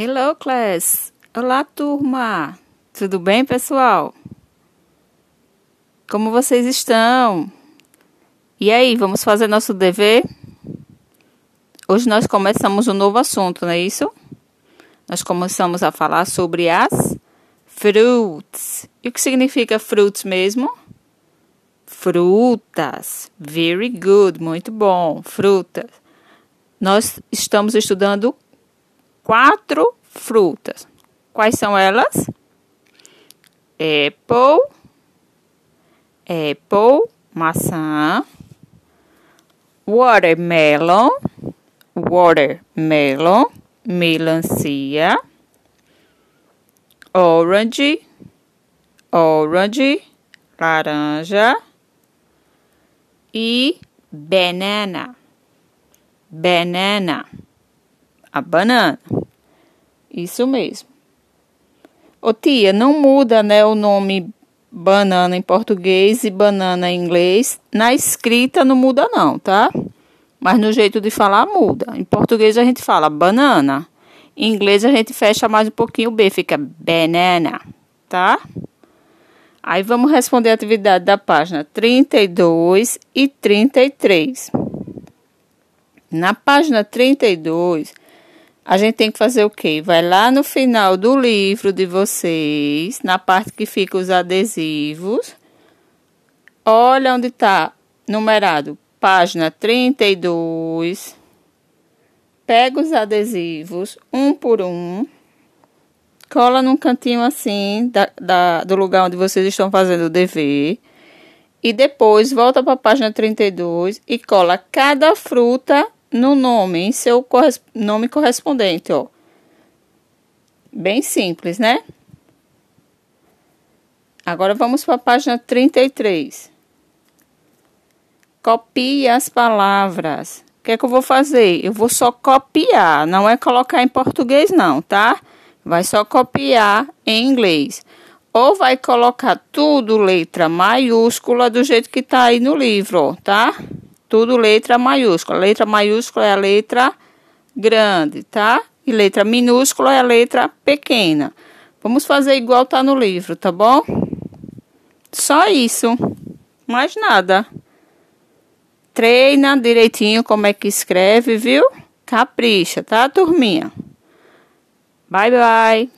Hello, class! Olá, turma! Tudo bem, pessoal? Como vocês estão? E aí, vamos fazer nosso dever? Hoje nós começamos um novo assunto, não é isso? Nós começamos a falar sobre as fruits. E o que significa fruits mesmo? Frutas. Very good, muito bom. Frutas. Nós estamos estudando quatro frutas. Quais são elas? Apple, apple, maçã, watermelon, watermelon, melancia, orange, orange, laranja e banana, banana, a banana. Isso mesmo. Ô tia, não muda, né, o nome banana em português e banana em inglês. Na escrita não muda não, tá? Mas no jeito de falar muda. Em português a gente fala banana. Em inglês a gente fecha mais um pouquinho o B, fica banana, tá? Aí vamos responder a atividade da página 32 e 33. Na página 32, a gente tem que fazer o quê? Vai lá no final do livro de vocês, na parte que fica os adesivos. Olha onde está numerado, página 32. Pega os adesivos, um por um. Cola num cantinho assim, da, da, do lugar onde vocês estão fazendo o dever. E depois volta para a página 32 e cola cada fruta no nome, em seu nome correspondente, ó. Bem simples, né? Agora vamos para a página 33. Copie as palavras. O que é que eu vou fazer? Eu vou só copiar, não é colocar em português não, tá? Vai só copiar em inglês. Ou vai colocar tudo letra maiúscula do jeito que tá aí no livro, ó, tá? Tudo letra maiúscula. Letra maiúscula é a letra grande, tá? E letra minúscula é a letra pequena. Vamos fazer igual tá no livro, tá bom? Só isso. Mais nada. Treina direitinho como é que escreve, viu? Capricha, tá, turminha? Bye, bye.